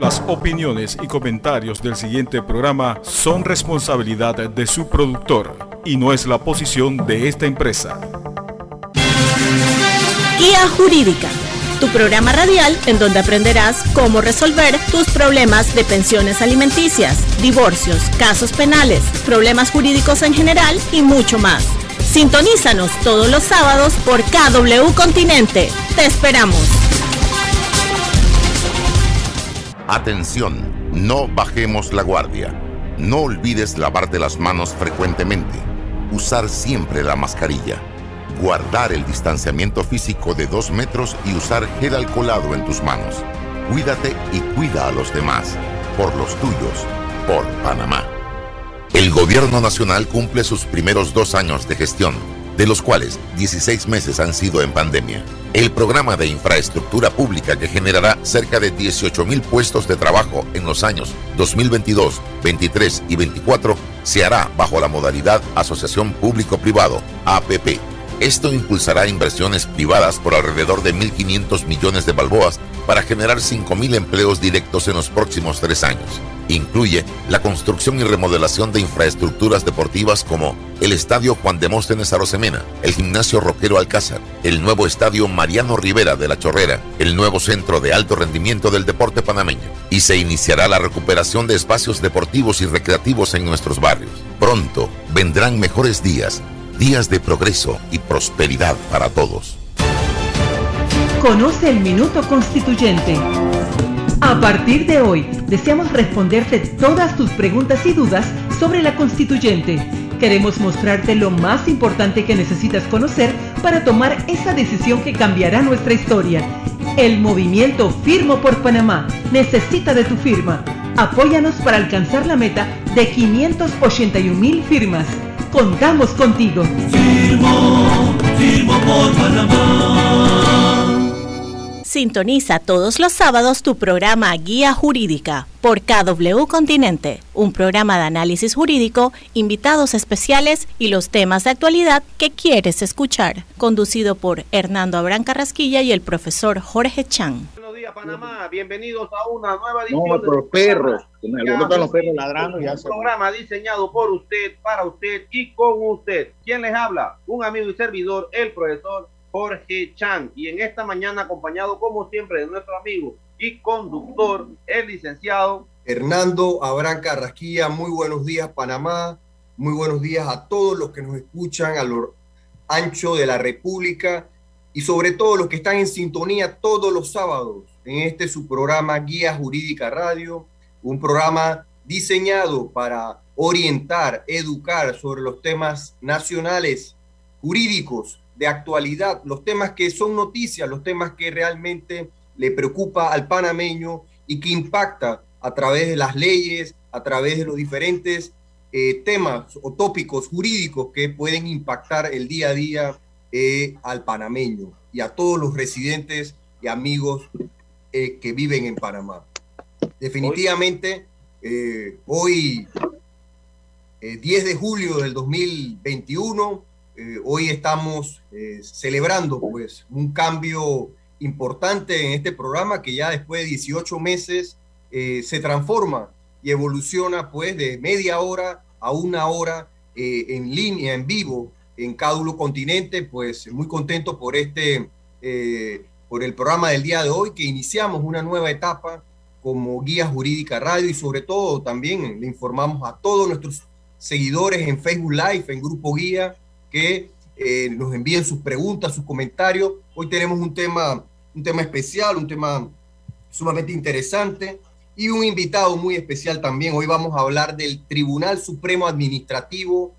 Las opiniones y comentarios del siguiente programa son responsabilidad de su productor y no es la posición de esta empresa. Guía Jurídica, tu programa radial en donde aprenderás cómo resolver tus problemas de pensiones alimenticias, divorcios, casos penales, problemas jurídicos en general y mucho más. Sintonízanos todos los sábados por KW Continente. Te esperamos. Atención, no bajemos la guardia. No olvides lavarte las manos frecuentemente. Usar siempre la mascarilla. Guardar el distanciamiento físico de dos metros y usar gel alcoholado en tus manos. Cuídate y cuida a los demás. Por los tuyos. Por Panamá. El gobierno nacional cumple sus primeros dos años de gestión de los cuales 16 meses han sido en pandemia. El programa de infraestructura pública que generará cerca de 18 mil puestos de trabajo en los años 2022, 23 y 24 se hará bajo la modalidad Asociación Público-Privado, APP. Esto impulsará inversiones privadas por alrededor de 1.500 millones de balboas para generar 5.000 empleos directos en los próximos tres años. Incluye la construcción y remodelación de infraestructuras deportivas como el Estadio Juan Demóstenes Arosemena, el Gimnasio Roquero Alcázar, el nuevo Estadio Mariano Rivera de la Chorrera, el nuevo Centro de Alto Rendimiento del Deporte Panameño. Y se iniciará la recuperación de espacios deportivos y recreativos en nuestros barrios. Pronto vendrán mejores días, días de progreso y prosperidad para todos. Conoce el Minuto Constituyente. A partir de hoy, deseamos responderte todas tus preguntas y dudas sobre la constituyente. Queremos mostrarte lo más importante que necesitas conocer para tomar esa decisión que cambiará nuestra historia. El movimiento Firmo por Panamá necesita de tu firma. Apóyanos para alcanzar la meta de 581 mil firmas. Contamos contigo. Firmo, firmo por Panamá. Sintoniza todos los sábados tu programa Guía Jurídica por KW Continente, un programa de análisis jurídico, invitados especiales y los temas de actualidad que quieres escuchar, conducido por Hernando Abrán Carrasquilla y el profesor Jorge Chan. Panamá, bienvenidos a una nueva edición no, pero perros, los perros ladrando ya Un programa diseñado por usted, para usted y con usted. ¿Quién les habla? Un amigo y servidor, el profesor Jorge Chan. Y en esta mañana acompañado como siempre de nuestro amigo y conductor, el licenciado Hernando Abraham Carrasquilla. Muy buenos días Panamá. Muy buenos días a todos los que nos escuchan a lo ancho de la República y sobre todo los que están en sintonía todos los sábados en este su programa Guía Jurídica Radio, un programa diseñado para orientar, educar sobre los temas nacionales jurídicos de actualidad, los temas que son noticias, los temas que realmente le preocupa al panameño y que impacta a través de las leyes, a través de los diferentes eh, temas o tópicos jurídicos que pueden impactar el día a día eh, al panameño y a todos los residentes y amigos eh, que viven en Panamá. Definitivamente, hoy, 10 de julio del 2021, eh, hoy estamos eh, celebrando pues un cambio importante en este programa que ya después de 18 meses eh, se transforma y evoluciona pues de media hora a una hora en línea, en vivo, en Cádulo Continente, pues muy contento por este, por el programa del día de hoy, que iniciamos una nueva etapa como Guía Jurídica Radio y sobre todo también le informamos a todos nuestros seguidores en Facebook Live, en Grupo Guía, que eh, nos envíen sus preguntas, sus comentarios. Hoy tenemos un tema, un tema especial, un tema sumamente interesante y un invitado muy especial también. Hoy vamos a hablar del Tribunal Supremo Administrativo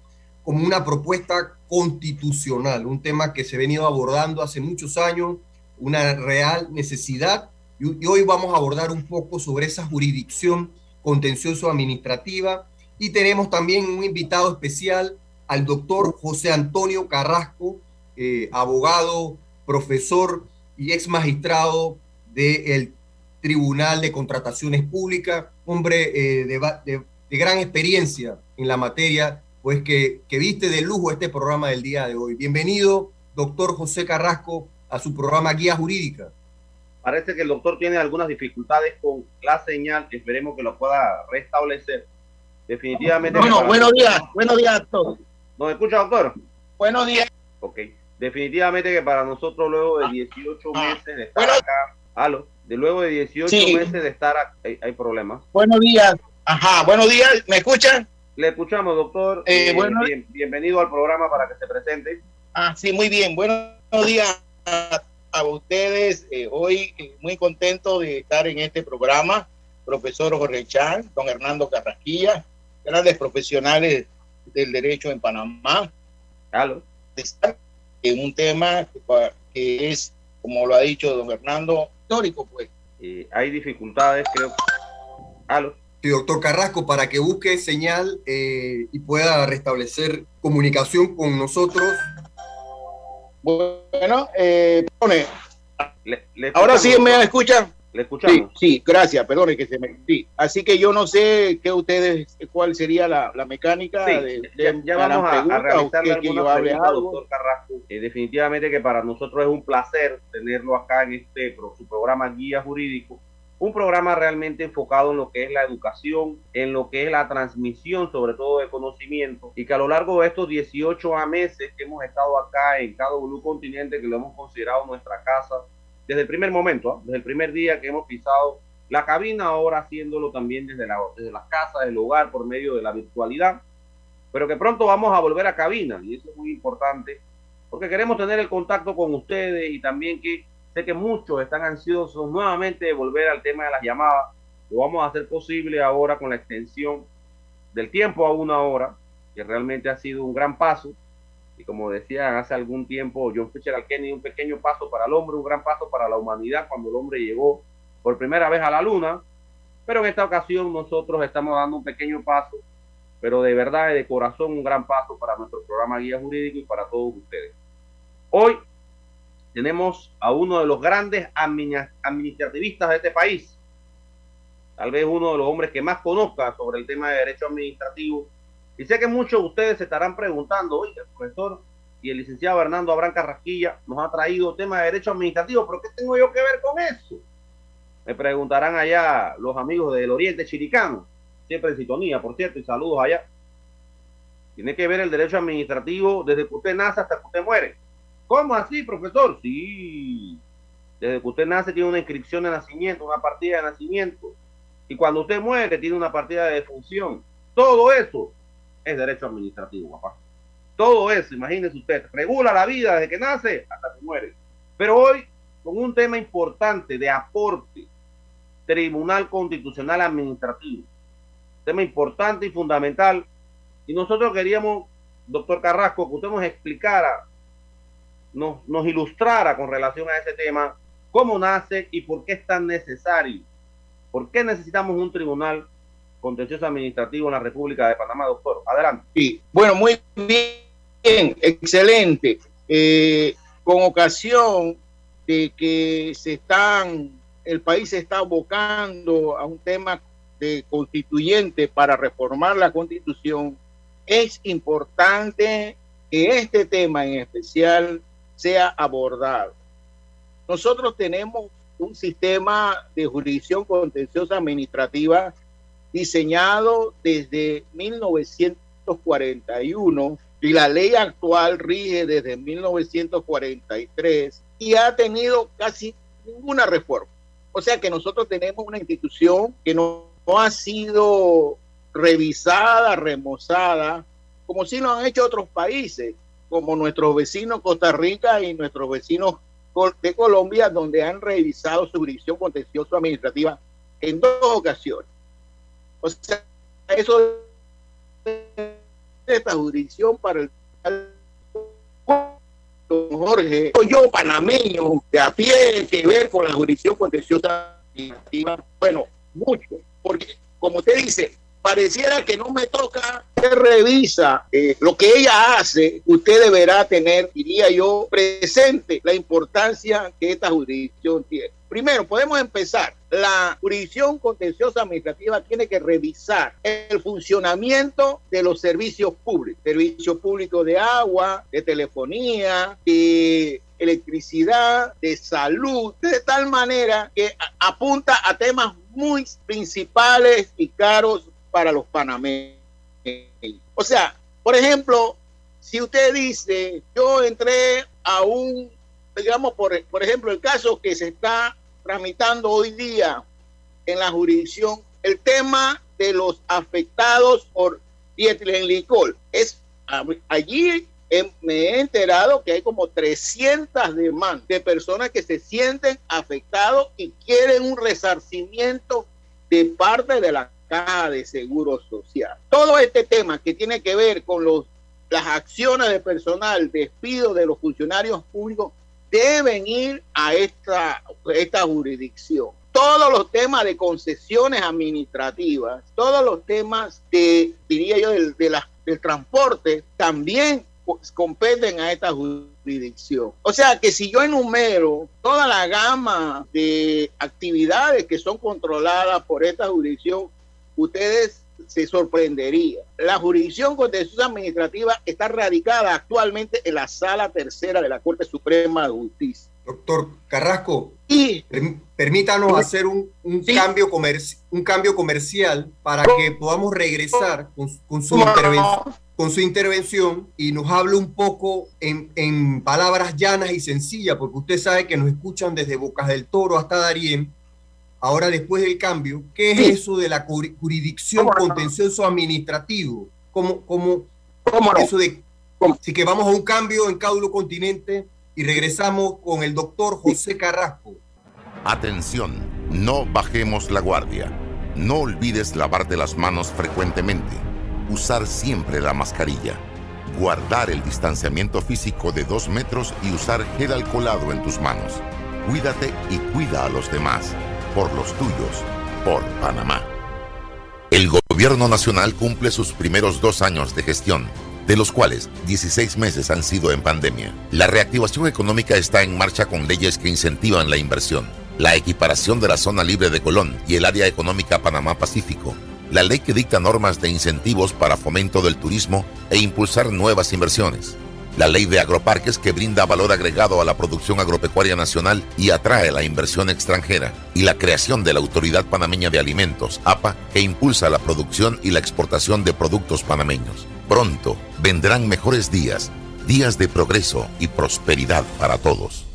como una propuesta constitucional, un tema que se ha venido abordando hace muchos años, una real necesidad. Y, hoy vamos a abordar un poco sobre esa jurisdicción contencioso administrativa. Y tenemos también un invitado especial, al doctor José Antonio Carrasco, eh, abogado, profesor y ex magistrado del Tribunal de Contrataciones Públicas, hombre eh, de, gran experiencia en la materia, pues que, que viste de lujo este programa del día de hoy. Bienvenido, doctor José Carrasco, a su programa Guía Jurídica. Parece que el doctor tiene algunas dificultades con la señal. Esperemos que lo pueda restablecer. Definitivamente. Bueno, buenos días. Buenos días a todos. ¿Nos escucha, doctor? Buenos días. Ok. Definitivamente que para nosotros, luego de 18 Ah. meses de estar acá, aló, de luego de 18 Sí. meses de estar acá, hay, hay problemas. Buenos días. Ajá, buenos días. ¿Me escuchan? Le escuchamos, doctor. Eh, Eh, bueno. bien- bienvenido al programa para que se presente. Ah, sí, muy bien. Buenos días a, ustedes. Eh, hoy eh, muy contento de estar en este programa. Profesor Jorge Chan, don Hernando Carrasquilla, grandes profesionales del derecho en Panamá. Aló. Están en un tema que es, como lo ha dicho don Hernando, histórico, pues. Eh, hay dificultades, creo. Aló. Sí, doctor Carrasco, para que busque señal eh, y pueda restablecer comunicación con nosotros. Bueno, eh, perdone, Le- le ahora sí me escuchan. Le Sí, escuchamos. sí, gracias, perdone que se me... Sí, así que yo no sé qué ustedes, cuál sería la, la mecánica Sí, de... de- ya vamos a, a realizarle que yo algunas preguntas, doctor Carrasco. Eh, definitivamente que para nosotros es un placer tenerlo acá en este su programa Guía Jurídico. Un programa realmente enfocado en lo que es la educación, en lo que es la transmisión, sobre todo de conocimiento, y que a lo largo de estos 18 a meses que hemos estado acá en cada Blue Continente, que lo hemos considerado nuestra casa, desde el primer momento, ¿ah? desde el primer día que hemos pisado la cabina, ahora haciéndolo también desde, la, desde las casas, del hogar, por medio de la virtualidad, pero que pronto vamos a volver a cabina, y eso es muy importante, porque queremos tener el contacto con ustedes y también que sé que muchos están ansiosos nuevamente de volver al tema de las llamadas, lo vamos a hacer posible ahora con la extensión del tiempo a una hora, que realmente ha sido un gran paso, y como decía hace algún tiempo John Fisher Kennedy, un pequeño paso para el hombre, un gran paso para la humanidad cuando el hombre llegó por primera vez a la luna, pero en esta ocasión nosotros estamos dando un pequeño paso, pero de verdad y de corazón un gran paso para nuestro programa Guía Jurídico y para todos ustedes. Hoy tenemos a uno de los grandes admini- administrativistas de este país, tal vez uno de los hombres que más conozca sobre el tema de derecho administrativo. Y sé que muchos de ustedes se estarán preguntando, oye, el profesor y el licenciado Hernando Abrán Carrasquilla nos ha traído tema de derecho administrativo, pero ¿qué tengo yo que ver con eso? Me preguntarán allá los amigos del Oriente Chiricano, siempre en sintonía, por cierto, y saludos allá. Tiene que ver el derecho administrativo desde que usted nace hasta que usted muere. ¿Cómo así, profesor? Sí. Desde que usted nace tiene una inscripción de nacimiento, una partida de nacimiento. Y cuando usted muere tiene una partida de defunción. Todo eso es derecho administrativo, papá. Todo eso, imagínese usted, regula la vida desde que nace hasta que muere. Pero hoy, con un tema importante de aporte, Tribunal Constitucional Administrativo. Tema importante y fundamental. Y nosotros queríamos, doctor Carrasco, que usted nos explicara, nos, nos ilustrara con relación a ese tema, cómo nace y por qué es tan necesario. ¿Por qué necesitamos un tribunal contencioso administrativo en la República de Panamá, doctor? Adelante. Sí, bueno, muy bien, excelente. Eh, con ocasión de que se están, el país se está abocando a un tema de constituyente para reformar la constitución, es importante que este tema en especial sea abordado. Nosotros tenemos un sistema de jurisdicción contenciosa administrativa diseñado desde 1941 y la ley actual rige desde 1943 y ha tenido casi ninguna reforma. O sea que nosotros tenemos una institución que no, no ha sido revisada, remozada, como si lo han hecho otros países, como nuestros vecinos Costa Rica y nuestros vecinos de Colombia, donde han revisado su jurisdicción contenciosa administrativa en dos ocasiones. O sea, eso esta jurisdicción para el Jorge, yo panameño, de a pie, que ver con la jurisdicción contenciosa administrativa, bueno, mucho, porque como usted dice, pareciera que no me toca, usted revisa eh, lo que ella hace, usted deberá tener, diría yo, presente la importancia que esta jurisdicción tiene. Primero, podemos empezar. La jurisdicción contenciosa administrativa tiene que revisar el funcionamiento de los servicios públicos, servicio público de agua, de telefonía, de electricidad, de salud, de tal manera que apunta a temas muy principales y caros para los panameños. O sea, por ejemplo, si usted dice, yo entré a un, digamos, por, por ejemplo, el caso que se está tramitando hoy día en la jurisdicción, el tema de los afectados por dietilenglicol. Es allí me he enterado que hay como 300 demandas de personas que se sienten afectados y quieren un resarcimiento de parte de la caja de seguro social. Todo este tema que tiene que ver con los, las acciones de personal, despido de los funcionarios públicos, deben ir a esta, esta jurisdicción. Todos los temas de concesiones administrativas, todos los temas de, diría yo, del, de del transporte, también competen a esta jurisdicción. O sea que si yo enumero toda la gama de actividades que son controladas por esta jurisdicción, ustedes se sorprenderían. La jurisdicción contenciosa administrativa está radicada actualmente en la sala tercera de la Corte Suprema de Justicia. Doctor Carrasco, y, permítanos hacer un, cambio un cambio comercial para que podamos regresar con, su con su intervención y nos hable un poco en, palabras llanas y sencillas, porque usted sabe que nos escuchan desde Bocas del Toro hasta Darien. Ahora, después del cambio, ¿qué es eso de la jurisdicción contencioso administrativo? ¿Cómo, cómo, ¿Cómo eso de Así que vamos a un cambio en Cáulo Continente y regresamos con el doctor José Carrasco. Atención, no bajemos la guardia. No olvides lavarte las manos frecuentemente. Usar siempre la mascarilla. Guardar el distanciamiento físico de dos metros y usar gel alcoholado en tus manos. Cuídate y cuida a los demás. Por los tuyos. Por Panamá. El gobierno nacional cumple sus primeros dos años de gestión de los cuales 16 meses han sido en pandemia. La reactivación económica está en marcha con leyes que incentivan la inversión, la equiparación de la zona libre de Colón y el área económica Panamá-Pacífico, la ley que dicta normas de incentivos para fomento del turismo e impulsar nuevas inversiones, la ley de agroparques que brinda valor agregado a la producción agropecuaria nacional y atrae la inversión extranjera, y la creación de la Autoridad Panameña de Alimentos, APA, que impulsa la producción y la exportación de productos panameños. Pronto vendrán mejores días, días de progreso y prosperidad para todos.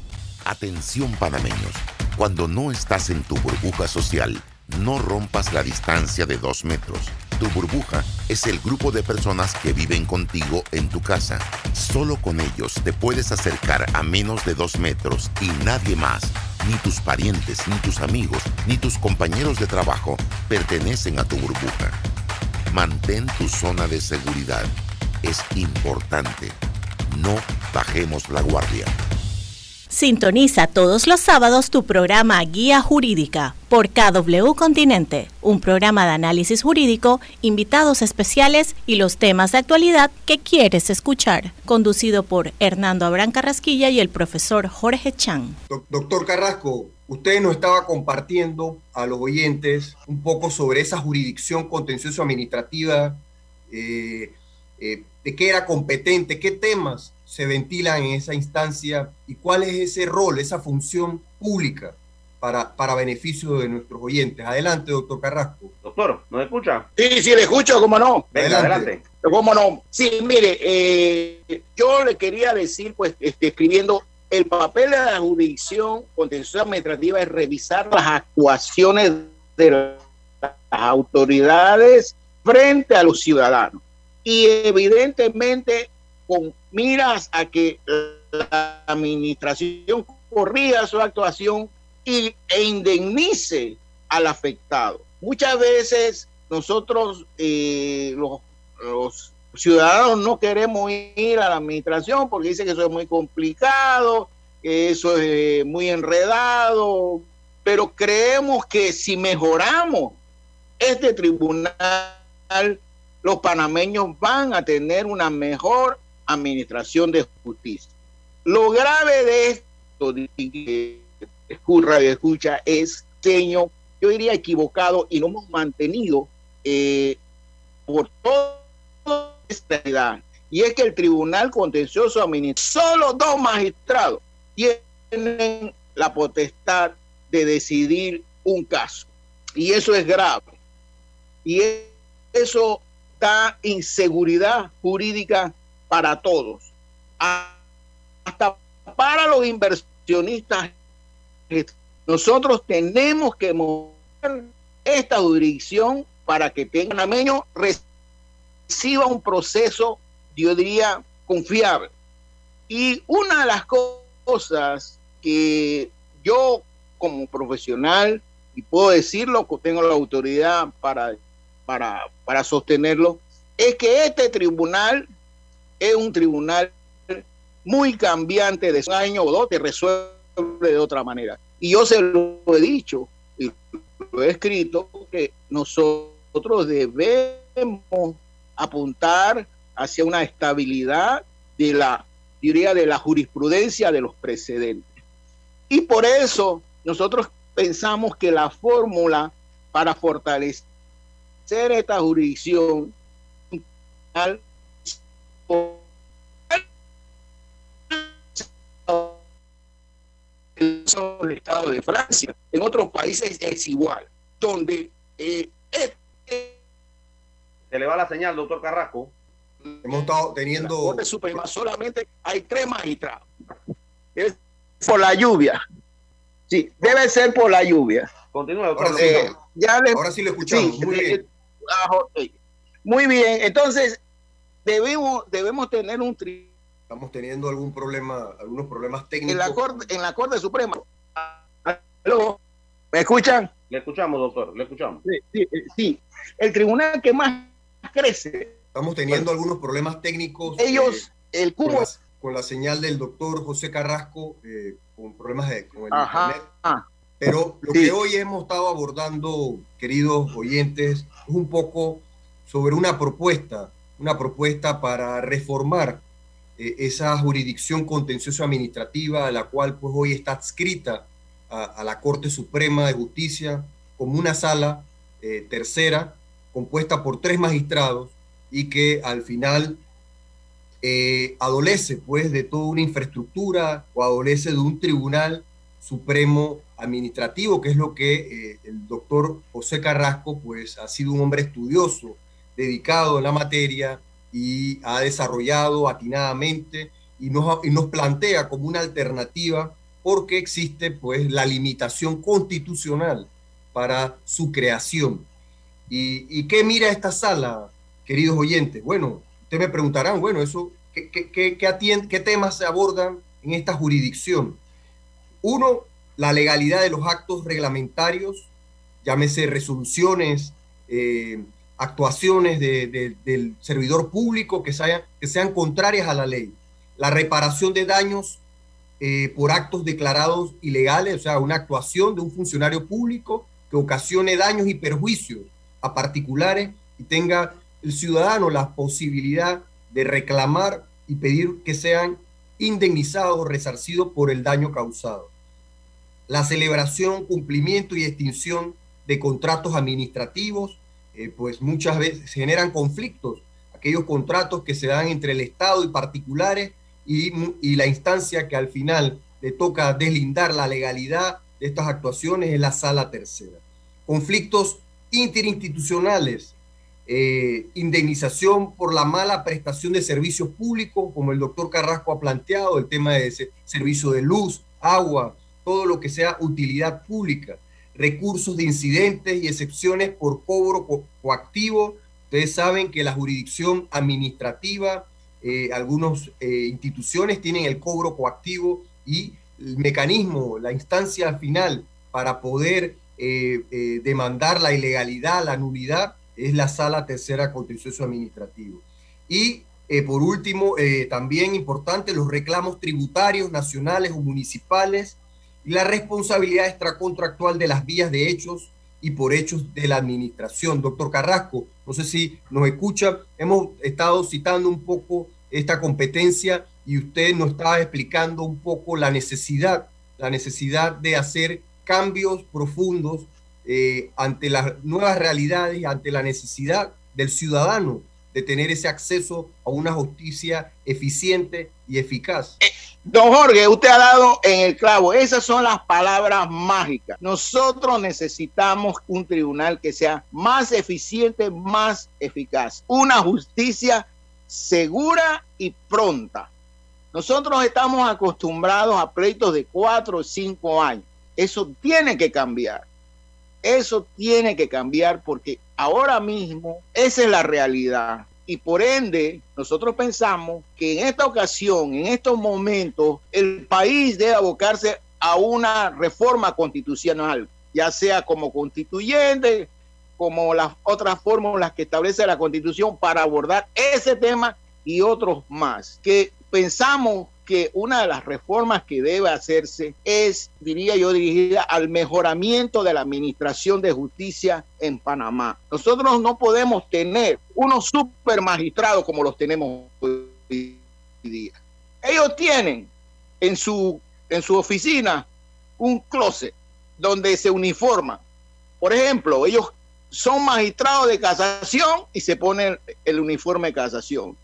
Atención panameños, cuando no estás en tu burbuja social, no rompas la distancia de dos metros. Tu burbuja es el grupo de personas que viven contigo en tu casa. Solo con ellos te puedes acercar a menos de dos metros y nadie más, ni tus parientes, ni tus amigos, ni tus compañeros de trabajo pertenecen a tu burbuja. Mantén tu zona de seguridad. Es importante. No bajemos la guardia. Sintoniza todos los sábados tu programa Guía Jurídica por KW Continente, un programa de análisis jurídico, invitados especiales y los temas de actualidad que quieres escuchar, conducido por Hernando Abrán Carrasquilla y el profesor Jorge Chan. Doctor Carrasco, Usted nos estaba compartiendo a los oyentes un poco sobre esa jurisdicción contencioso administrativa, eh, eh, de qué era competente, qué temas se ventilan en esa instancia y cuál es ese rol, esa función pública para, para beneficio de nuestros oyentes. Adelante, doctor Carrasco. Doctor, ¿nos escucha? Sí, sí, le escucho, cómo no. Venga, adelante. ¿Cómo no? Sí, mire, eh, yo le quería decir, pues, este, escribiendo el papel de la jurisdicción contenciosa administrativa es revisar las actuaciones de las autoridades frente a los ciudadanos. Y evidentemente con miras a que la administración corrija su actuación y, e indemnice al afectado. Muchas veces nosotros, eh, los, los ciudadanos no queremos ir a la administración porque dice que eso es muy complicado, que eso es eh, muy enredado, pero creemos que si mejoramos este tribunal, los panameños van a tener una mejor administración de justicia. Lo grave de esto, que y escucha, es, señor, yo diría equivocado y no hemos mantenido eh, por todo y es que el Tribunal Contencioso Administrativo, solo dos magistrados tienen la potestad de decidir un caso. Y eso es grave. Y eso da inseguridad jurídica para todos, hasta para los inversionistas. Nosotros tenemos que mover esta jurisdicción para que Panameño reciba un proceso, yo diría, confiable. Y una de las cosas que yo como profesional, y puedo decirlo, que tengo la autoridad para, para, para sostenerlo, es que este tribunal es un tribunal muy cambiante de un año o dos, te resuelve de otra manera. Y yo se lo he dicho y lo he escrito, que nosotros debemos apuntar hacia una estabilidad de la, diría, de la jurisprudencia de los precedentes. Y por eso nosotros pensamos que la fórmula para fortalecer esta jurisdicción el Estado de Francia. En otros países es igual, donde eh, se le va la señal, doctor Carrasco. Hemos estado teniendo. La Corte Suprema solamente hay tres magistrados. Es por la lluvia. Sí, debe ser por la lluvia. Continúa, doctor. Ahora, Eh, ya le- ahora sí lo escuchamos. Sí, Muy bien. ah. Muy bien. Entonces, debemos, debemos tener un tri Estamos teniendo algún problema, algunos problemas en técnicos. la Corte, en la Corte Suprema. ¿Aló? ¿Me escuchan? Le escuchamos, doctor, le escuchamos. Sí, sí, eh, sí. El tribunal que más crece, Estamos teniendo algunos problemas técnicos. ellos, el eh, con, cubo. la, con la señal del doctor José Carrasco, eh, con problemas de, con el internet. Ajá. Pero lo Sí. que hoy hemos estado abordando, queridos oyentes, es un poco sobre una propuesta, una propuesta para reformar eh, esa jurisdicción contencioso administrativa a la cual pues hoy está adscrita a, la Corte Suprema de Justicia como una sala eh, tercera compuesta por tres magistrados y que al final eh, adolece pues de toda una infraestructura o adolece de un tribunal supremo administrativo, que es lo que el doctor José Carrasco pues ha sido un hombre estudioso, dedicado en la materia y ha desarrollado atinadamente y nos, y nos plantea como una alternativa porque existe pues la limitación constitucional para su creación. ¿Y, qué mira esta sala, queridos oyentes? Bueno, ustedes me preguntarán, bueno, eso, ¿qué, qué, qué, qué atiende, ¿qué temas se abordan en esta jurisdicción? Uno, la legalidad de los actos reglamentarios, llámese resoluciones, eh, actuaciones de, de, del servidor público que sean, que sean contrarias a la ley. La reparación de daños eh, por actos declarados ilegales, o sea, una actuación de un funcionario público que ocasione daños y perjuicios a particulares y tenga el ciudadano la posibilidad de reclamar y pedir que sean indemnizados o resarcidos por el daño causado. La celebración, cumplimiento y extinción de contratos administrativos, eh, pues muchas veces generan conflictos, aquellos contratos que se dan entre el Estado y particulares y, la instancia que al final le toca deslindar la legalidad de estas actuaciones es la sala tercera. Conflictos interinstitucionales, eh, indemnización por la mala prestación de servicios públicos, como el doctor Carrasco ha planteado, el tema de ese servicio de luz, agua, todo lo que sea utilidad pública, recursos de incidentes y excepciones por cobro co coactivo. Ustedes saben que la jurisdicción administrativa, eh, algunas eh, instituciones tienen el cobro coactivo y el mecanismo, la instancia final para poder eh, demandar la ilegalidad, la nulidad, es la sala tercera contencioso administrativo. Y por último, también importante, los reclamos tributarios nacionales o municipales la responsabilidad extracontractual de las vías de hechos y por hechos de la administración. Doctor Carrasco, no sé si nos escucha, hemos estado citando un poco esta competencia y usted nos estaba explicando un poco la necesidad, la necesidad de hacer cambios profundos eh, ante las nuevas realidades, ante la necesidad del ciudadano de tener ese acceso a una justicia eficiente y eficaz. Don Jorge, usted ha dado en el clavo, esas son las palabras mágicas. Nosotros necesitamos un tribunal que sea más eficiente, más eficaz, una justicia segura y pronta. Nosotros estamos acostumbrados a pleitos de cuatro o cinco años. Eso tiene que cambiar. Eso tiene que cambiar porque ahora mismo esa es la realidad. Y por ende, nosotros pensamos que en esta ocasión, en estos momentos, el país debe abocarse a una reforma constitucional, ya sea como constituyente, como las otras fórmulas que establece la constitución para abordar ese tema y otros más, que pensamos que una de las reformas que debe hacerse es, diría yo, dirigida al mejoramiento de la administración de justicia en Panamá. Nosotros no podemos tener unos super magistrados como los tenemos hoy día. Ellos tienen en su, en su oficina un closet donde se uniforman. Por ejemplo, ellos son magistrados de casación y se ponen el uniforme de casación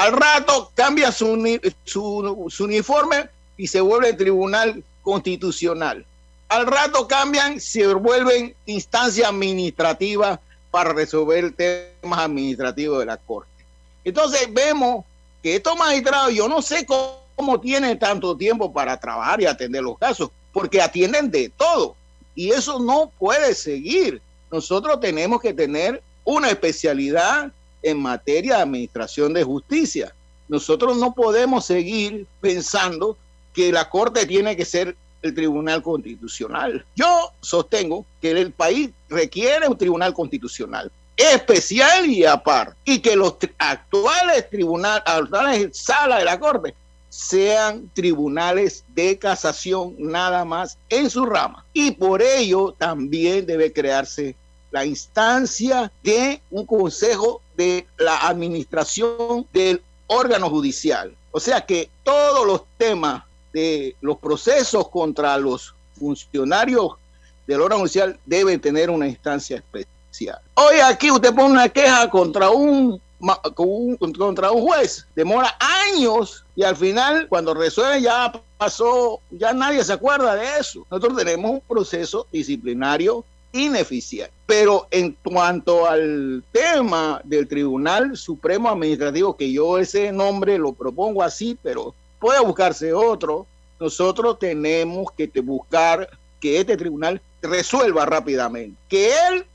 al rato cambia su, uniforme y se vuelve tribunal constitucional. Al rato cambian, se vuelven instancia administrativa para resolver temas administrativos de la Corte. Entonces vemos que estos magistrados, yo no sé cómo, cómo tienen tanto tiempo para trabajar y atender los casos, porque atienden de todo. Y eso no puede seguir. Nosotros tenemos que tener una especialidad en materia de administración de justicia. Nosotros no podemos seguir pensando que la Corte tiene que ser el Tribunal Constitucional. Yo sostengo que el país requiere un Tribunal Constitucional especial y aparte, y que los actuales tribunales, actuales salas de la Corte sean tribunales de casación nada más en su rama. Y por ello también debe crearse la instancia de un consejo de la administración del órgano judicial. O sea que todos los temas de los procesos contra los funcionarios del órgano judicial deben tener una instancia especial. Hoy aquí usted pone una queja contra un, contra un juez, demora años y al final cuando resuelve ya pasó, ya nadie se acuerda de eso. Nosotros tenemos un proceso disciplinario ineficiente. Pero en cuanto al tema del Tribunal Supremo Administrativo, que yo ese nombre lo propongo así, pero puede buscarse otro, nosotros tenemos que buscar que este tribunal resuelva rápidamente, que él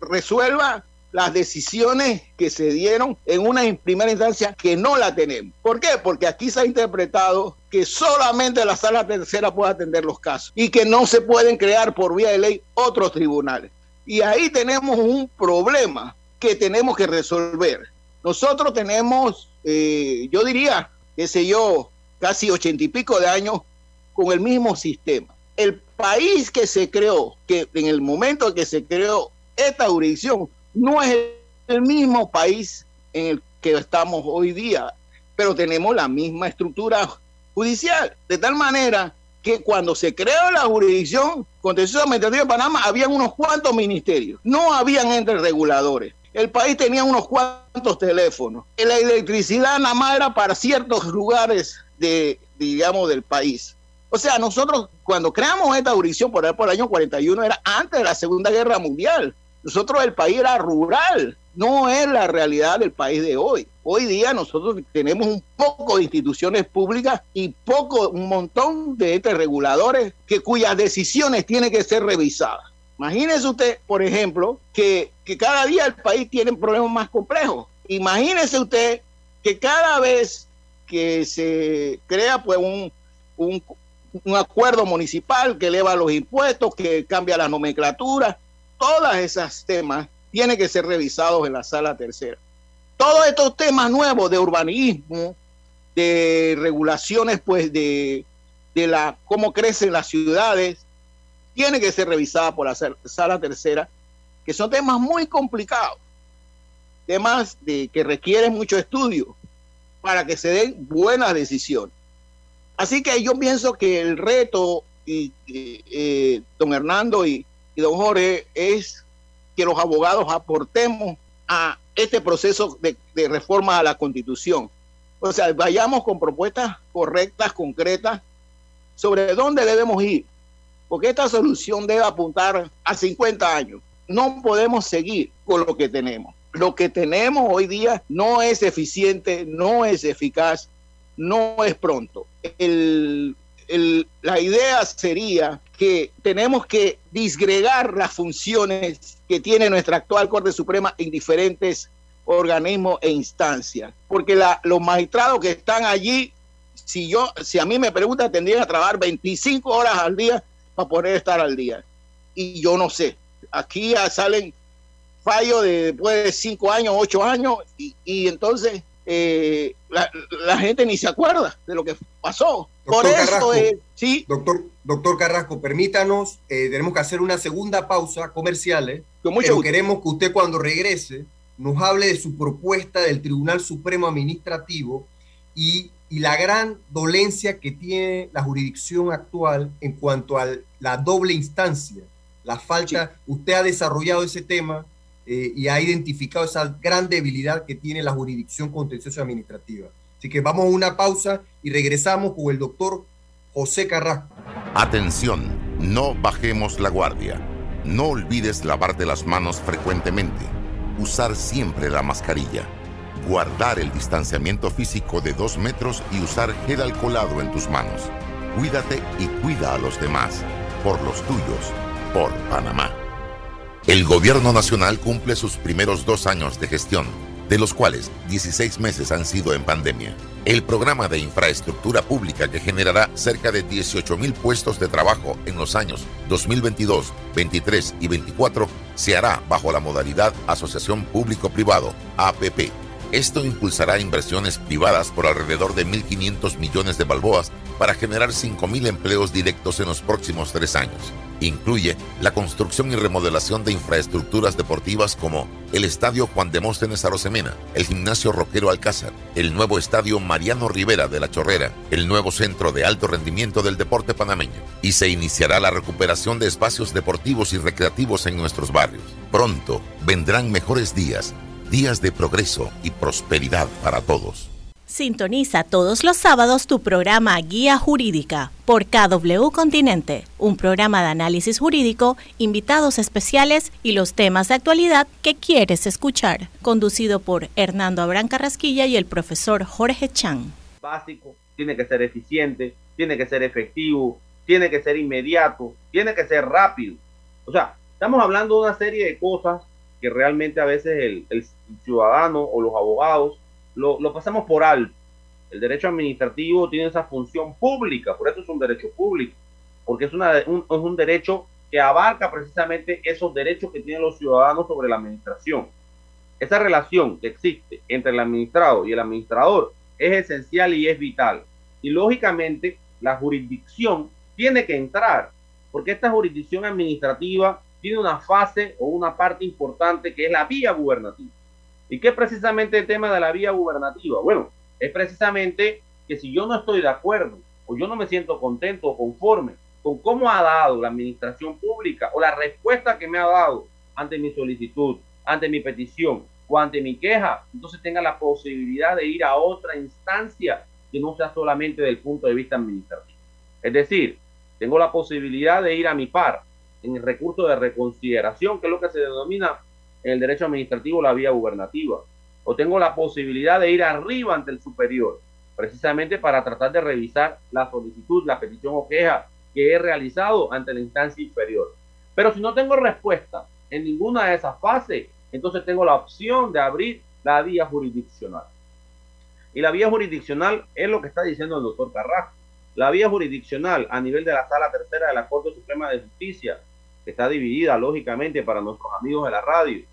resuelva las decisiones que se dieron en una primera instancia que no la tenemos. ¿Por qué? Porque aquí se ha interpretado que solamente la sala tercera puede atender los casos y que no se pueden crear por vía de ley otros tribunales. Y ahí tenemos un problema que tenemos que resolver. Nosotros tenemos, eh, yo diría, qué sé yo, casi ochenta y pico de años con el mismo sistema. El país que se creó, que en el momento que se creó esta jurisdicción, no es el mismo país en el que estamos hoy día, pero tenemos la misma estructura judicial, de tal manera que cuando se creó la jurisdicción contencioso administrativa de Panamá, habían unos cuantos ministerios, no habían entre reguladores. El país tenía unos cuantos teléfonos. La electricidad nada más era para ciertos lugares de, digamos, del país. O sea, nosotros cuando creamos esta jurisdicción por, por el año 41 era antes de la Segunda Guerra Mundial. Nosotros el país era rural, no es la realidad del país de hoy. Hoy día nosotros tenemos un poco de instituciones públicas y poco, un montón de entes reguladores que cuyas decisiones tienen que ser revisadas. Imagínese usted, por ejemplo, que, que cada día el país tiene problemas más complejos. Imagínese usted que cada vez que se crea pues un, un, un acuerdo municipal que eleva los impuestos, que cambia la nomenclatura, todos esos temas tienen que ser revisados en la sala tercera. Todos estos temas nuevos de urbanismo, de regulaciones, pues de, de la cómo crecen las ciudades, tienen que ser revisadas por la sala tercera, que son temas muy complicados, temas de, que requieren mucho estudio para que se den buenas decisiones. Así que yo pienso que el reto, y, eh, don Hernando y, y don Jorge, es que los abogados aportemos a este proceso de, de reforma a la constitución. O sea, vayamos con propuestas correctas, concretas, sobre dónde debemos ir, porque esta solución debe apuntar a 50 años. No podemos seguir con lo que tenemos. Lo que tenemos hoy día no es eficiente, no es eficaz, no es pronto. El, el, la idea sería que tenemos que disgregar las funciones que tiene nuestra actual Corte Suprema en diferentes organismos e instancias, porque la, los magistrados que están allí, si yo, si a mí me preguntan, tendrían que trabajar 25 horas al día para poder estar al día. Y yo no sé. Aquí ya salen fallos de después de 5 años, 8 años, y, y entonces eh, la, la, gente ni se acuerda de lo que pasó. Doctor Por Carrasco, sí. Doctor, doctor Carrasco, permítanos, eh, tenemos que hacer una segunda pausa comerciales. Con mucho pero queremos que usted cuando regrese nos hable de su propuesta del Tribunal Supremo Administrativo y, y la gran dolencia que tiene la jurisdicción actual en cuanto a la doble instancia. La falta, sí. usted ha desarrollado ese tema, eh, y ha identificado esa gran debilidad que tiene la jurisdicción contenciosa administrativa. Así que vamos a una pausa y regresamos con el doctor José Carrasco. Atención, no bajemos la guardia. No olvides lavarte las manos frecuentemente. Usar siempre la mascarilla. Guardar el distanciamiento físico de dos metros y usar gel alcoholado en tus manos. Cuídate y cuida a los demás. Por los tuyos. Por Panamá. El gobierno nacional cumple sus primeros dos años de gestión, de los cuales 16 meses han sido en pandemia. El programa de infraestructura pública que generará cerca de 18 mil puestos de trabajo en los años 2022, 23 y 24 se hará bajo la modalidad Asociación Público-Privado, APP. Esto impulsará inversiones privadas por alrededor de 1.500 millones de balboas para generar 5.000 empleos directos en los próximos tres años. Incluye la construcción y remodelación de infraestructuras deportivas como el Estadio Juan Demóstenes Arosemena, el Gimnasio Roquero Alcázar, el nuevo Estadio Mariano Rivera de la Chorrera, el nuevo Centro de Alto Rendimiento del Deporte Panameño. Y se iniciará la recuperación de espacios deportivos y recreativos en nuestros barrios. Pronto vendrán mejores días, días de progreso y prosperidad para todos. Sintoniza todos los sábados tu programa Guía Jurídica por KW Continente, un programa de análisis jurídico, invitados especiales y los temas de actualidad que quieres escuchar, conducido por Hernando Abrán Carrasquilla y el profesor Jorge Chan. Básico, tiene que ser eficiente, tiene que ser efectivo, tiene que ser inmediato, tiene que ser rápido. O sea, estamos hablando de una serie de cosas que realmente a veces el, el ciudadano o los abogados lo, pasamos por alto. El derecho administrativo tiene esa función pública, por eso es un derecho público, porque es, una, un, es un derecho que abarca precisamente esos derechos que tienen los ciudadanos sobre la administración. Esa relación que existe entre el administrado y el administrador es esencial y es vital. Y lógicamente la jurisdicción tiene que entrar, porque esta jurisdicción administrativa tiene una fase o una parte importante que es la vía gubernativa. ¿Y qué es precisamente el tema de la vía gubernativa? Bueno, es precisamente que si yo no estoy de acuerdo o yo no me siento contento o conforme con cómo ha dado la administración pública o la respuesta que me ha dado ante mi solicitud, ante mi petición o ante mi queja, entonces tenga la posibilidad de ir a otra instancia que no sea solamente del punto de vista administrativo. Es decir, tengo la posibilidad de ir a mi par en el recurso de reconsideración, que es lo que se denomina en el derecho administrativo la vía gubernativa. O tengo la posibilidad de ir arriba ante el superior, precisamente para tratar de revisar la solicitud, la petición o queja que he realizado ante la instancia inferior. Pero si no tengo respuesta en ninguna de esas fases, entonces tengo la opción de abrir la vía jurisdiccional. Y la vía jurisdiccional es lo que está diciendo el doctor Carrasco. La vía jurisdiccional a nivel de la sala tercera de la Corte Suprema de Justicia, que está dividida lógicamente para nuestros amigos de la radio,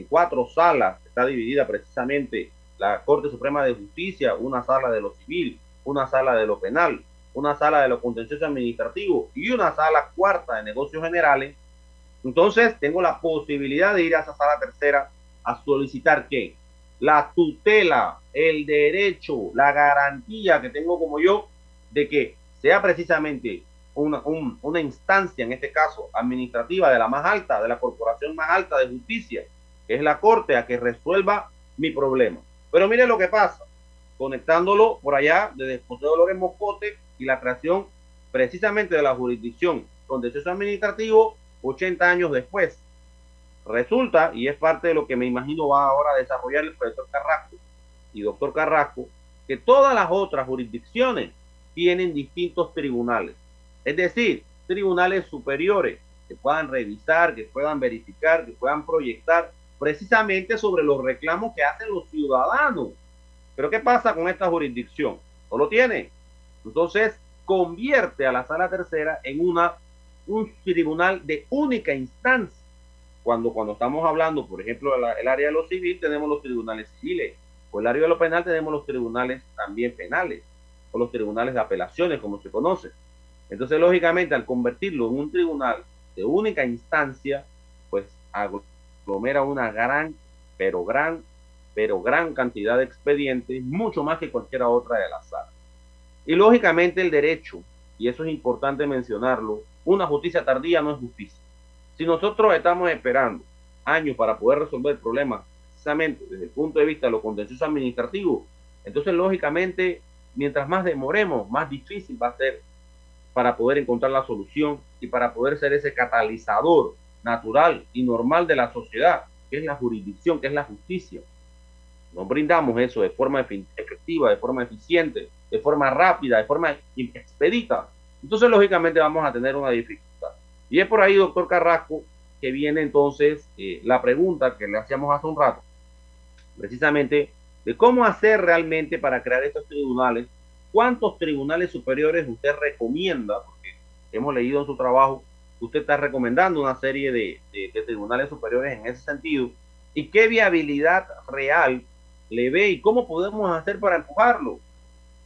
en cuatro salas, está dividida precisamente la Corte Suprema de Justicia, una sala de lo civil, una sala de lo penal, una sala de lo contencioso administrativo y una sala cuarta de negocios generales. Entonces tengo la posibilidad de ir a esa sala tercera a solicitar que la tutela, el derecho, la garantía que tengo como yo de que sea precisamente una, un, una instancia, en este caso administrativa, de la más alta, de la corporación más alta de justicia, es la corte, a que resuelva mi problema. Pero mire lo que pasa, conectándolo por allá desde José Dolores Moscote y la creación precisamente de la jurisdicción contencioso administrativo 80 años después. Resulta, y es parte de lo que me imagino va ahora a desarrollar el profesor Carrasco y doctor Carrasco, que todas las otras jurisdicciones tienen distintos tribunales. Es decir, tribunales superiores que puedan revisar, que puedan verificar, que puedan proyectar precisamente sobre los reclamos que hacen los ciudadanos. Pero ¿qué pasa con esta jurisdicción? No lo tiene. Entonces, convierte a la sala tercera en una, un tribunal de única instancia. Cuando, cuando estamos hablando, por ejemplo, el área de lo civil, tenemos los tribunales civiles, o el área de lo penal tenemos los tribunales también penales, o los tribunales de apelaciones, como se conoce. Entonces, lógicamente, al convertirlo en un tribunal de única instancia, pues aglomera una gran, pero gran, pero gran cantidad de expedientes, mucho más que cualquier otra de las salas. Y lógicamente el derecho, y eso es importante mencionarlo, una justicia tardía no es justicia. Si nosotros estamos esperando años para poder resolver problemas, precisamente desde el punto de vista de lo contencioso administrativo, entonces lógicamente, mientras más demoremos, más difícil va a ser para poder encontrar la solución y para poder ser ese catalizador natural y normal de la sociedad, que es la jurisdicción, que es la justicia. No brindamos eso de forma efectiva, de forma eficiente, de forma rápida, de forma expedita. Entonces, lógicamente, vamos a tener una dificultad. Y es por ahí, doctor Carrasco, que viene entonces eh, la pregunta que le hacíamos hace un rato, precisamente de cómo hacer realmente para crear estos tribunales, cuántos tribunales superiores usted recomienda, porque hemos leído en su trabajo usted está recomendando una serie de, tribunales superiores en ese sentido, y qué viabilidad real le ve y cómo podemos hacer para empujarlo.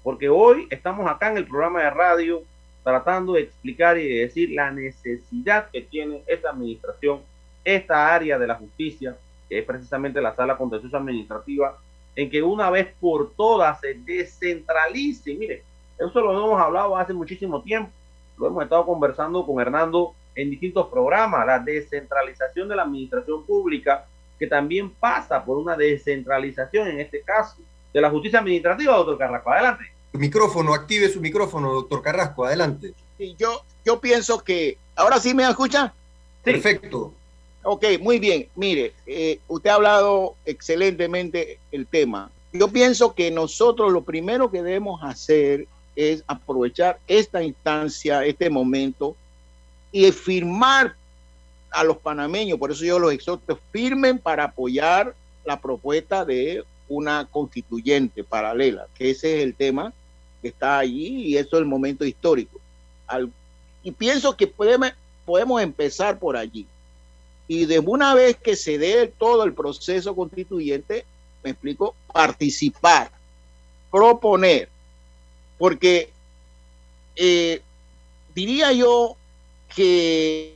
Porque hoy estamos acá en el programa de radio tratando de explicar y de decir la necesidad que tiene esta administración, esta área de la justicia, que es precisamente la sala contenciosa administrativa, en que una vez por todas se descentralice. Mire, eso lo hemos hablado hace muchísimo tiempo, lo hemos estado conversando con Hernando en distintos programas, la descentralización de la administración pública, que también pasa por una descentralización, en este caso, de la justicia administrativa, doctor Carrasco. Adelante. Su micrófono, active su micrófono, doctor Carrasco, adelante. Sí, yo, yo pienso que, ¿ahora sí me escucha? Perfecto. Ok, muy bien. Mire, eh, usted ha hablado excelentemente el tema. Yo pienso que nosotros lo primero que debemos hacer es aprovechar esta instancia, este momento, y firmar a los panameños, por eso yo los exhorto, firmen para apoyar la propuesta de una constituyente paralela, que ese es el tema que está allí y eso es el momento histórico. y pienso que podemos, podemos empezar por allí. Y de una vez que se dé todo el proceso constituyente, me explico, participar, proponer, porque eh, diría yo que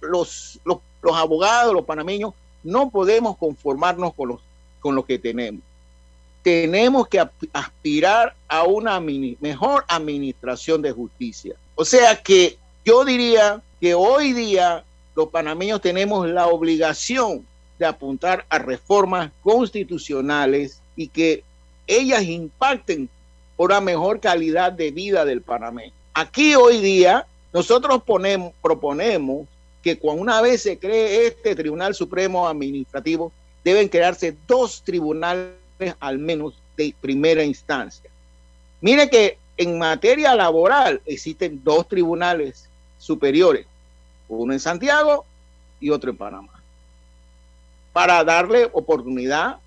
los, los, abogados, los panameños, no podemos conformarnos con, los, con lo que tenemos. Tenemos que aspirar a una mejor administración de justicia. O sea que yo diría que hoy día los panameños tenemos la obligación de apuntar a reformas constitucionales y que ellas impacten por una mejor calidad de vida del panameño. Aquí hoy día nosotros ponemos, proponemos que cuando una vez se cree este Tribunal Supremo Administrativo, deben crearse dos tribunales al menos de primera instancia. Mire que en materia laboral existen dos tribunales superiores, uno en Santiago y otro en Panamá, para darle oportunidad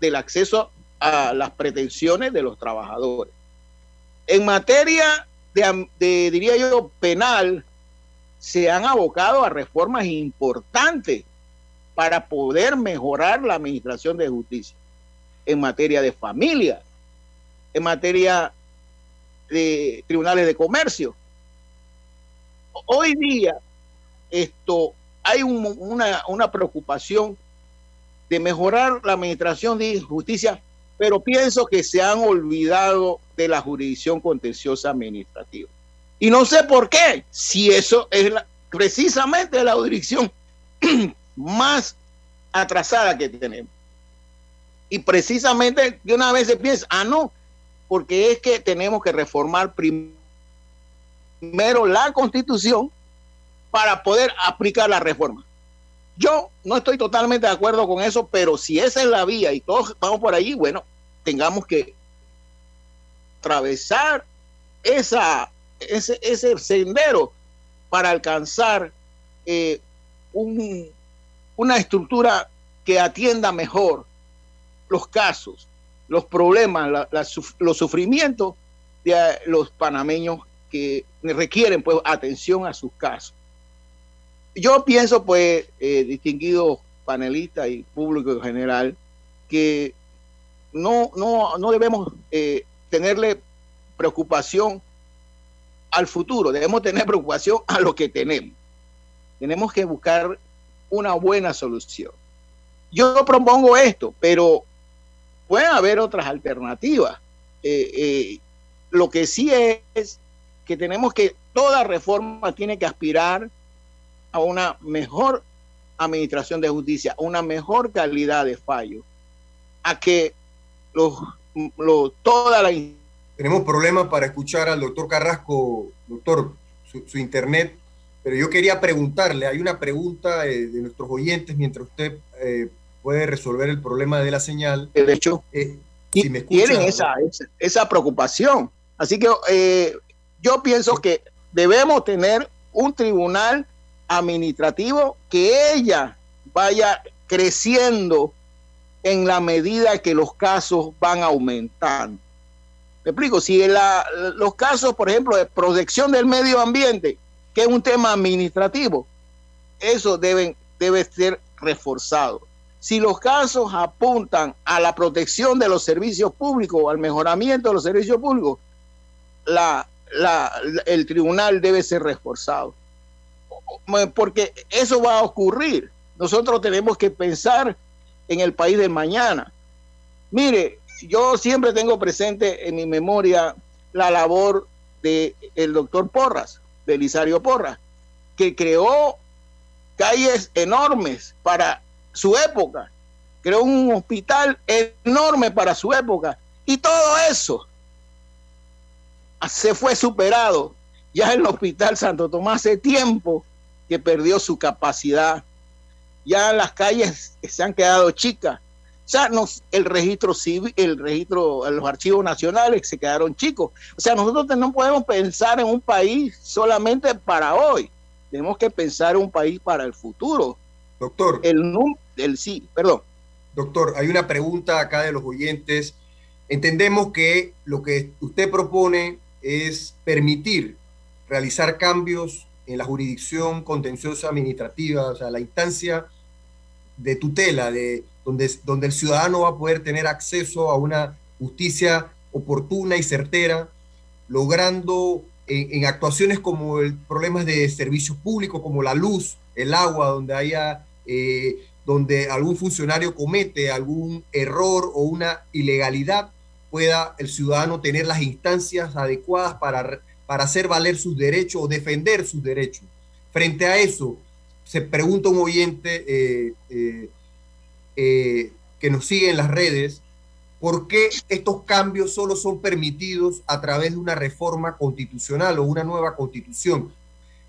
del acceso a las pretensiones de los trabajadores. En materia de, diría yo, penal, se han abocado a reformas importantes para poder mejorar la administración de justicia en materia de familia, en materia de tribunales de comercio. Hoy día esto hay una, una preocupación de mejorar la administración de justicia pero pienso que se han olvidado de la jurisdicción contenciosa administrativa. Y no sé por qué, si eso es precisamente la jurisdicción más atrasada que tenemos. Y precisamente de una vez se piensa, ah, no, porque es que tenemos que reformar primero la constitución para poder aplicar la reforma. Yo no estoy totalmente de acuerdo con eso, pero si esa es la vía y todos vamos por allí, bueno, tengamos que atravesar esa, ese, ese sendero para alcanzar eh, un, una estructura que atienda mejor los casos, los problemas, los sufrimientos de los panameños que requieren pues atención a sus casos. Yo pienso pues, eh, distinguidos panelistas y público en general, que no, no, no debemos eh, tenerle preocupación al futuro, debemos tener preocupación a lo que tenemos. Tenemos que buscar una buena solución. Yo propongo esto, pero pueden haber otras alternativas. Eh, eh, lo que sí es que tenemos que, toda reforma tiene que aspirar a una mejor administración de justicia, una mejor calidad de fallo, a que los, los, toda la... Tenemos problemas para escuchar al doctor Carrasco, doctor, su, internet, pero yo quería preguntarle, hay una pregunta de, nuestros oyentes mientras usted eh, puede resolver el problema de la señal. De hecho, eh, tienen esa, esa, preocupación. Así que eh, yo pienso que debemos tener un tribunal administrativo que ella vaya creciendo en la medida que los casos van aumentando. Te explico, si los casos, por ejemplo, de protección del medio ambiente, que es un tema administrativo, eso debe ser reforzado. Si los casos apuntan a la protección de los servicios públicos al mejoramiento de los servicios públicos, el tribunal debe ser reforzado. Porque eso va a ocurrir. Nosotros tenemos que pensar en el país de mañana. Mire, yo siempre tengo presente en mi memoria la labor del el doctor Porras, de Elisario Porras, que creó calles enormes para su época. Creó un hospital enorme para su época. Y todo eso se fue superado. Ya el Hospital Santo Tomás hace tiempo que perdió su capacidad. Ya las calles se han quedado chicas. O sea, el registro civil, el registro, los archivos nacionales se quedaron chicos. O sea, nosotros no podemos pensar en un país solamente para hoy. Tenemos que pensar en un país para el futuro. Doctor. El, el sí, perdón. Doctor, hay una pregunta acá de los oyentes. Entendemos que lo que usted propone es permitir realizar cambios en la jurisdicción contenciosa administrativa, o sea, la instancia de tutela, de, donde, donde el ciudadano va a poder tener acceso a una justicia oportuna y certera, logrando en, actuaciones como el, problemas de servicios públicos, como la luz, el agua, donde haya eh, donde algún funcionario comete algún error o una ilegalidad, pueda el ciudadano tener las instancias adecuadas para, para hacer valer sus derechos o defender sus derechos. Frente a eso, se pregunta un oyente eh, eh, eh, que nos sigue en las redes, ¿por qué estos cambios solo son permitidos a través de una reforma constitucional o una nueva constitución?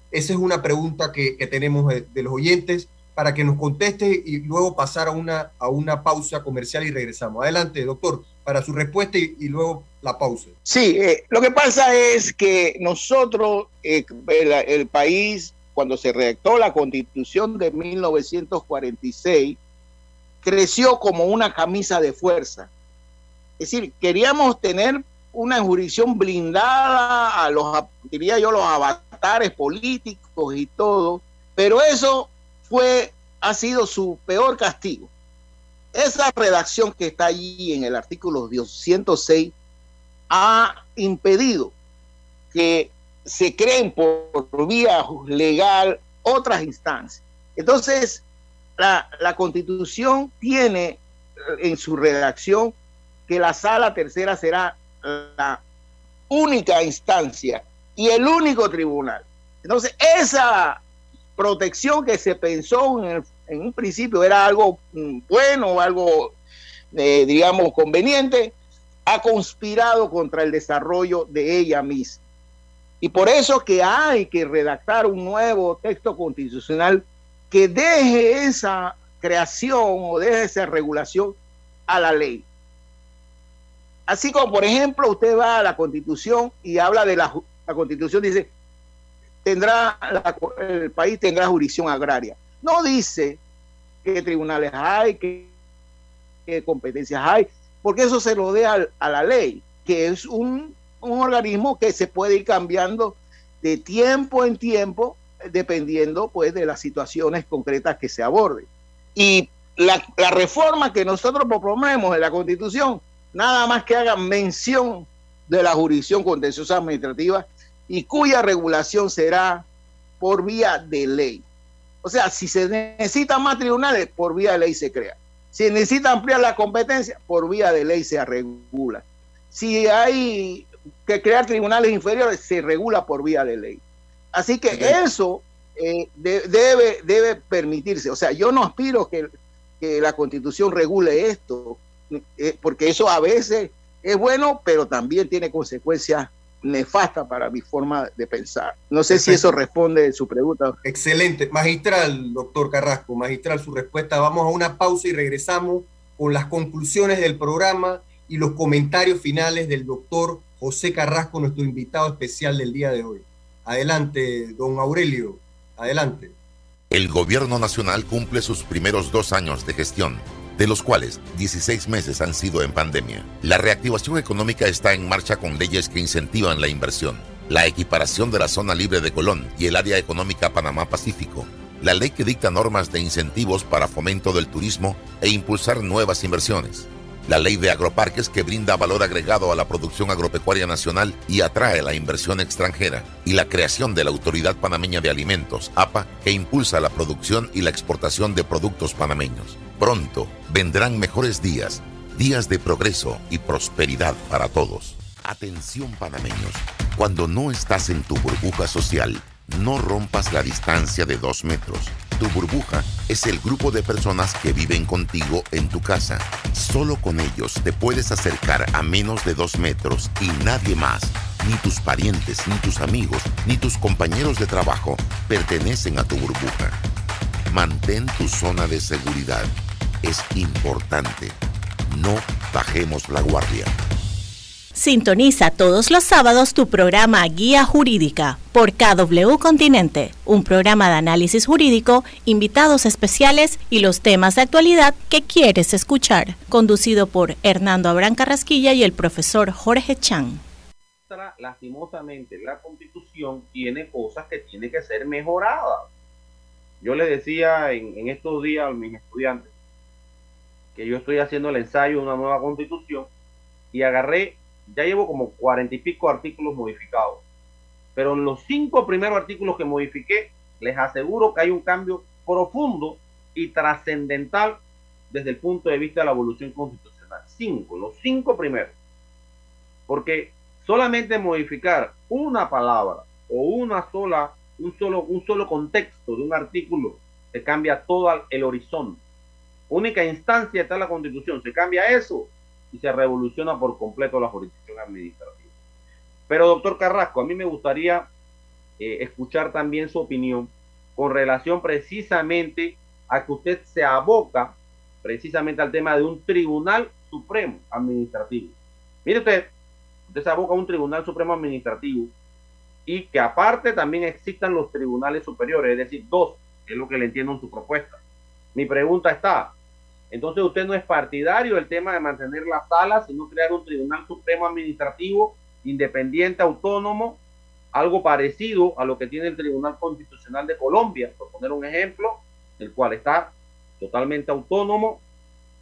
Esa es una pregunta que, tenemos de los oyentes para que nos conteste y luego pasar a una, a una pausa comercial y regresamos. Adelante, doctor, para su respuesta y, luego la pausa. Sí, eh, lo que pasa es que nosotros, eh, el, país, cuando se redactó la constitución de 1946, creció como una camisa de fuerza. Es decir, queríamos tener una jurisdicción blindada a los, diría yo, los avatares políticos y todo, pero eso fue, ha sido su peor castigo. Esa redacción que está allí en el artículo 206 ha impedido que se creen por vía legal otras instancias. Entonces, la, la constitución tiene en su redacción que la sala tercera será la única instancia y el único tribunal. Entonces, esa protección que se pensó en en un principio era algo mm, bueno, algo, eh, digamos, conveniente, ha conspirado contra el desarrollo de ella misma. Y por eso que hay que redactar un nuevo texto constitucional que deje esa creación o deje esa regulación a la ley. Así como, por ejemplo, usted va a la constitución y habla de la constitución, dice, tendrá el país tendrá jurisdicción agraria. No dice qué tribunales hay, qué, competencias hay, porque eso se lo deja a, la ley, que es un, un, organismo que se puede ir cambiando de tiempo en tiempo, dependiendo pues de las situaciones concretas que se aborden. Y la, la reforma que nosotros proponemos en la Constitución, nada más que haga mención de la jurisdicción contenciosa administrativa y cuya regulación será por vía de ley. O sea, si se necesitan más tribunales, por vía de ley se crea. Si necesita ampliar la competencia, por vía de ley se regula. Si hay que crear tribunales inferiores, se regula por vía de ley. Así que eso eh, debe, debe permitirse. O sea, yo no aspiro que, que la constitución regule esto, eh, porque eso a veces es bueno, pero también tiene consecuencias nefasta para mi forma de pensar. No sé si eso responde a su pregunta. Excelente. Magistral, doctor Carrasco, magistral su respuesta. Vamos a una pausa y regresamos con las conclusiones del programa y los comentarios finales del doctor José Carrasco, nuestro invitado especial del día de hoy. Adelante, don Aurelio. Adelante. El gobierno nacional cumple sus primeros dos años de gestión de los cuales 16 meses han sido en pandemia. La reactivación económica está en marcha con leyes que incentivan la inversión, la equiparación de la zona libre de Colón y el área económica Panamá-Pacífico, la ley que dicta normas de incentivos para fomento del turismo e impulsar nuevas inversiones, la ley de agroparques que brinda valor agregado a la producción agropecuaria nacional y atrae la inversión extranjera, y la creación de la Autoridad Panameña de Alimentos, APA, que impulsa la producción y la exportación de productos panameños. Pronto vendrán mejores días, días de progreso y prosperidad para todos. Atención panameños, cuando no estás en tu burbuja social, no rompas la distancia de dos metros. Tu burbuja es el grupo de personas que viven contigo en tu casa. Solo con ellos te puedes acercar a menos de dos metros y nadie más, ni tus parientes, ni tus amigos, ni tus compañeros de trabajo pertenecen a tu burbuja. Mantén tu zona de seguridad es importante. No bajemos la guardia. Sintoniza todos los sábados tu programa Guía Jurídica por KW Continente, un programa de análisis jurídico, invitados especiales y los temas de actualidad que quieres escuchar, conducido por Hernando Abrán Carrasquilla y el profesor Jorge Chan. Lastimosamente, la constitución tiene cosas que tienen que ser mejoradas. Yo le decía en, en estos días a mis estudiantes, que yo estoy haciendo el ensayo de una nueva constitución y agarré, ya llevo como cuarenta y pico artículos modificados. Pero en los cinco primeros artículos que modifiqué, les aseguro que hay un cambio profundo y trascendental desde el punto de vista de la evolución constitucional. Cinco, los cinco primeros. Porque solamente modificar una palabra o una sola, un solo, un solo contexto de un artículo, te cambia todo el horizonte única instancia está la constitución. Se cambia eso y se revoluciona por completo la jurisdicción administrativa. Pero doctor Carrasco, a mí me gustaría eh, escuchar también su opinión con relación precisamente a que usted se aboca precisamente al tema de un tribunal supremo administrativo. Mire usted, usted se aboca a un tribunal supremo administrativo y que aparte también existan los tribunales superiores, es decir, dos, es lo que le entiendo en su propuesta. Mi pregunta está, entonces usted no es partidario del tema de mantener la sala, sino crear un Tribunal Supremo Administrativo independiente, autónomo, algo parecido a lo que tiene el Tribunal Constitucional de Colombia, por poner un ejemplo, el cual está totalmente autónomo.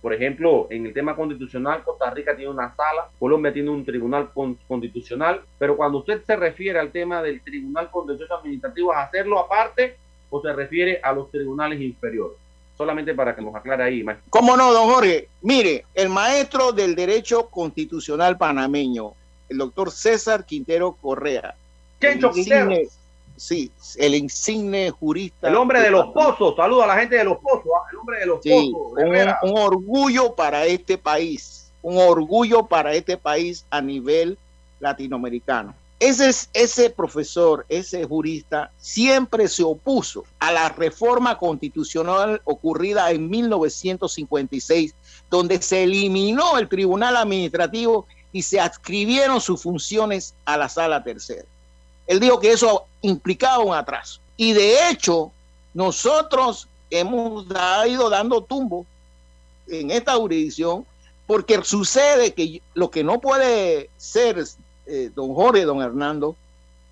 Por ejemplo, en el tema constitucional, Costa Rica tiene una sala, Colombia tiene un tribunal constitucional, pero cuando usted se refiere al tema del Tribunal Constitucional Administrativo, ¿es hacerlo aparte o se refiere a los tribunales inferiores? Solamente para que nos aclare ahí. ¿Cómo no, don Jorge? Mire, el maestro del derecho constitucional panameño, el doctor César Quintero Correa. Chencho Quintero. sí, el insigne jurista. El hombre de los pozos, saludo a la gente de los pozos, ¿ah? el hombre de los pozos. Un, un, orgullo para este país, un orgullo para este país a nivel latinoamericano. Ese, ese profesor, ese jurista, siempre se opuso a la reforma constitucional ocurrida en 1956, donde se eliminó el Tribunal Administrativo y se adscribieron sus funciones a la Sala Tercera. Él dijo que eso implicaba un atraso. Y de hecho, nosotros hemos ido dando tumbo en esta jurisdicción porque sucede que lo que no puede ser eh, don Jorge, don Hernando,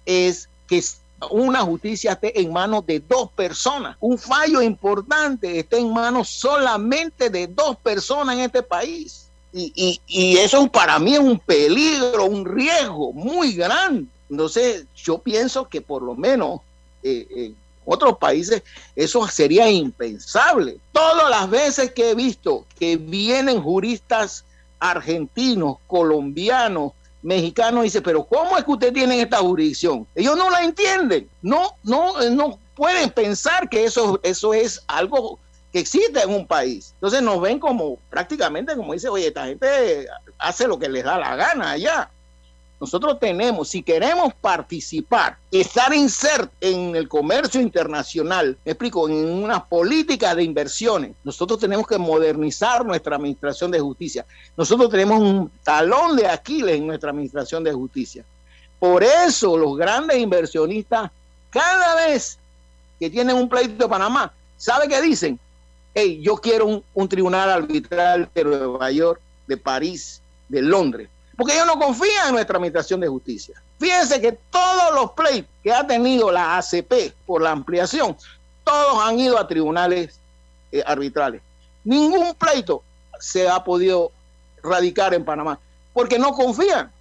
es que una justicia esté en manos de dos personas. Un fallo importante esté en manos solamente de dos personas en este país. Y, eso para mí es un peligro, un riesgo muy grande. Entonces, yo pienso que por lo menos eh, en otros países eso sería impensable. Todas las veces que he visto que vienen juristas argentinos, colombianos, mexicano dice, pero ¿cómo es que usted tiene esta jurisdicción? Ellos no la entienden, no, no, no pueden pensar que eso, eso es algo que existe en un país. Entonces nos ven como prácticamente como dice, oye, esta gente hace lo que les da la gana allá. Nosotros tenemos, si queremos participar, estar insertos en el comercio internacional, me explico, en una política de inversiones, nosotros tenemos que modernizar nuestra administración de justicia. Nosotros tenemos un talón de Aquiles en nuestra administración de justicia. Por eso los grandes inversionistas, cada vez que tienen un pleito de Panamá, ¿sabe qué dicen? Hey, yo quiero un, un tribunal arbitral de Nueva York, de París, de Londres porque ellos no confían en nuestra administración de justicia. Fíjense que todos los pleitos que ha tenido la ACP por la ampliación, todos han ido a tribunales eh, arbitrales. Ningún pleito se ha podido radicar en Panamá, porque no confían.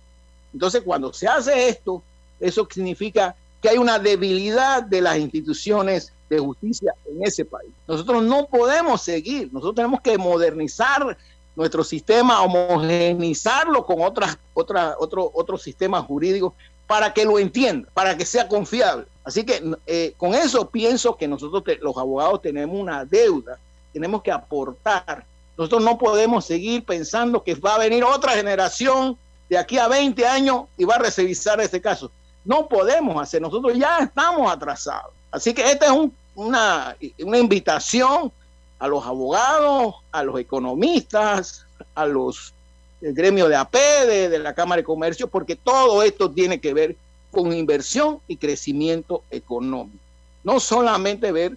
Entonces, cuando se hace esto, eso significa que hay una debilidad de las instituciones de justicia en ese país. Nosotros no podemos seguir, nosotros tenemos que modernizar nuestro sistema, homogenizarlo con otras, otras, otro, otros sistemas jurídicos para que lo entienda, para que sea confiable. Así que eh, con eso pienso que nosotros los abogados tenemos una deuda, tenemos que aportar. Nosotros no podemos seguir pensando que va a venir otra generación de aquí a 20 años y va a revisar este caso. No podemos hacer, nosotros ya estamos atrasados. Así que esta es una, una invitación a los abogados, a los economistas, a los el gremio de AP, de, la Cámara de Comercio, porque todo esto tiene que ver con inversión y crecimiento económico. No solamente ver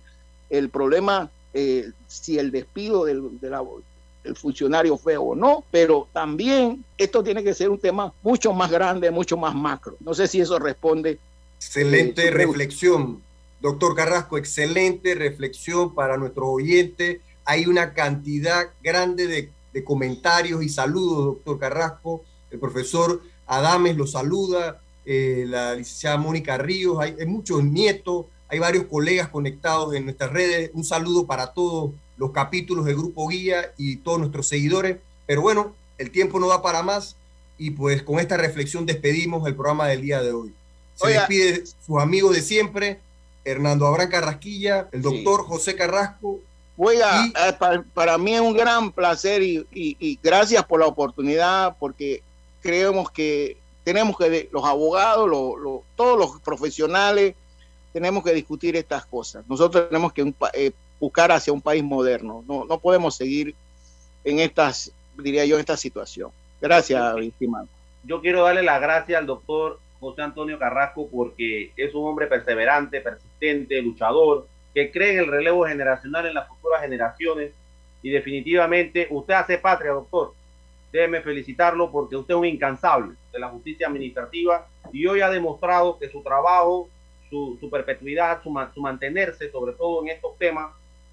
el problema eh, si el despido del, del funcionario fue o no, pero también esto tiene que ser un tema mucho más grande, mucho más macro. No sé si eso responde. Excelente eh, reflexión. Doctor Carrasco, excelente reflexión para nuestros oyentes. Hay una cantidad grande de, comentarios y saludos, doctor Carrasco. El profesor Adames lo saluda, eh, la licenciada Mónica Ríos, hay, muchos nietos, hay varios colegas conectados en nuestras redes. Un saludo para todos los capítulos del Grupo Guía y todos nuestros seguidores. Pero bueno, el tiempo no da para más y pues con esta reflexión despedimos el programa del día de hoy. Se despide sus amigos de siempre, Hernando Abraham Carrasquilla, el doctor José Carrasco. Oiga, eh, para, mí es un gran placer y, gracias por la oportunidad, porque creemos que tenemos que, los abogados, todos los profesionales, tenemos que discutir estas cosas. Nosotros tenemos que eh, buscar hacia un país moderno. No, no podemos seguir en estas, diría yo, en esta situación. Gracias, estimado. Yo quiero darle las gracias al doctor José Antonio Carrasco porque es un hombre perseverante, persistente, luchador, que cree en el relevo generacional en las futuras generaciones y definitivamente usted hace patria, doctor. Déjeme felicitarlo porque usted es un incansable de la justicia administrativa y hoy ha demostrado que su trabajo, su, perpetuidad, su, su mantenerse, sobre todo en estos temas,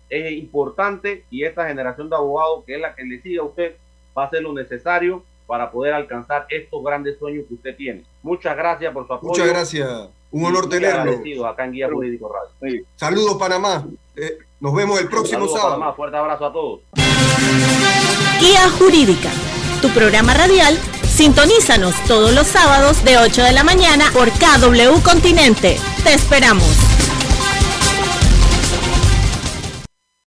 es importante y esta generación de abogados, que es la que le sigue a usted, va a hacer lo necesario para poder alcanzar estos grandes sueños que usted tiene. Muchas gracias por su apoyo. Muchas gracias. Un honor tenerlo. acá en Guía Jurídico Radio. Saludos Panamá. Eh, nos vemos el próximo sábado. Panamá. Fuerte abrazo a todos. Guía Jurídica, tu programa radial. Sintonízanos todos los sábados de 8 de la mañana por KW Continente Te esperamos.